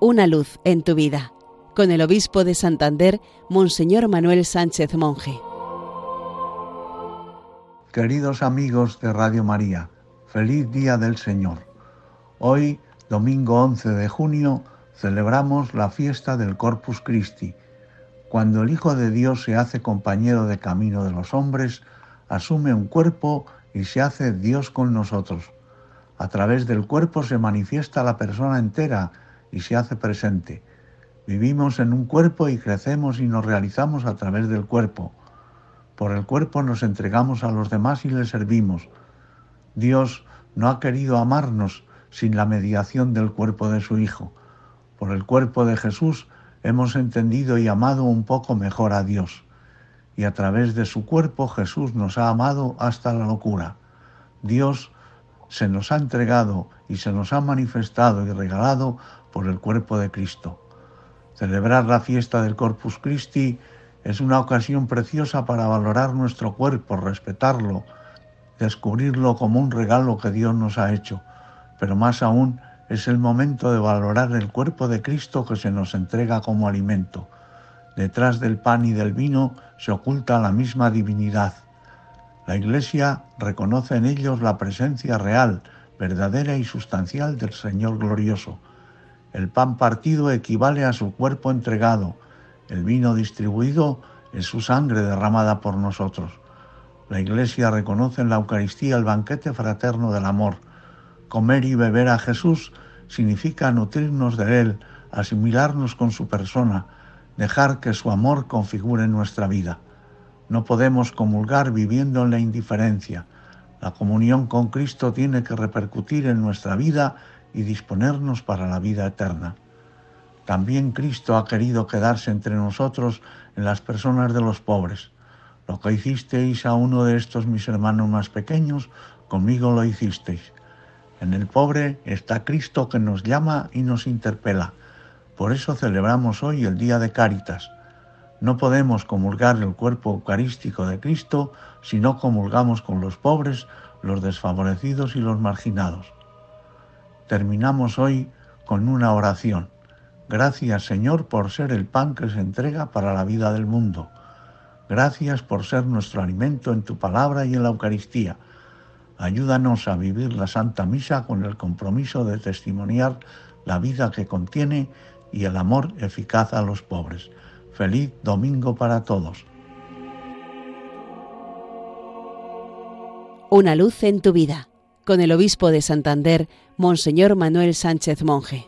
Una luz en tu vida, con el obispo de Santander, Monseñor Manuel Sánchez Monje. Queridos amigos de Radio María, feliz día del Señor. Hoy, domingo 11 de junio, celebramos la fiesta del Corpus Christi. Cuando el Hijo de Dios se hace compañero de camino de los hombres, asume un cuerpo y se hace Dios con nosotros. A través del cuerpo se manifiesta la persona entera y se hace presente. Vivimos en un cuerpo y crecemos y nos realizamos a través del cuerpo. Por el cuerpo nos entregamos a los demás y les servimos. Dios no ha querido amarnos sin la mediación del cuerpo de su Hijo. Por el cuerpo de Jesús hemos entendido y amado un poco mejor a Dios. Y a través de su cuerpo Jesús nos ha amado hasta la locura. Dios se nos ha entregado y se nos ha manifestado y regalado por el cuerpo de Cristo. Celebrar la fiesta del Corpus Christi es una ocasión preciosa para valorar nuestro cuerpo, respetarlo, descubrirlo como un regalo que Dios nos ha hecho, pero más aún es el momento de valorar el cuerpo de Cristo que se nos entrega como alimento. Detrás del pan y del vino se oculta la misma divinidad. La Iglesia reconoce en ellos la presencia real, verdadera y sustancial del Señor glorioso. El pan partido equivale a su cuerpo entregado, el vino distribuido es su sangre derramada por nosotros. La Iglesia reconoce en la Eucaristía el banquete fraterno del amor. Comer y beber a Jesús significa nutrirnos de Él, asimilarnos con su persona, dejar que su amor configure nuestra vida. No podemos comulgar viviendo en la indiferencia. La comunión con Cristo tiene que repercutir en nuestra vida y disponernos para la vida eterna. También Cristo ha querido quedarse entre nosotros en las personas de los pobres. Lo que hicisteis a uno de estos mis hermanos más pequeños, conmigo lo hicisteis. En el pobre está Cristo que nos llama y nos interpela. Por eso celebramos hoy el Día de Cáritas no podemos comulgar el cuerpo eucarístico de Cristo si no comulgamos con los pobres, los desfavorecidos y los marginados. Terminamos hoy con una oración. Gracias Señor por ser el pan que se entrega para la vida del mundo. Gracias por ser nuestro alimento en tu palabra y en la Eucaristía. Ayúdanos a vivir la Santa Misa con el compromiso de testimoniar la vida que contiene y el amor eficaz a los pobres. Feliz domingo para todos. Una luz en tu vida, con el obispo de Santander, Monseñor Manuel Sánchez Monje.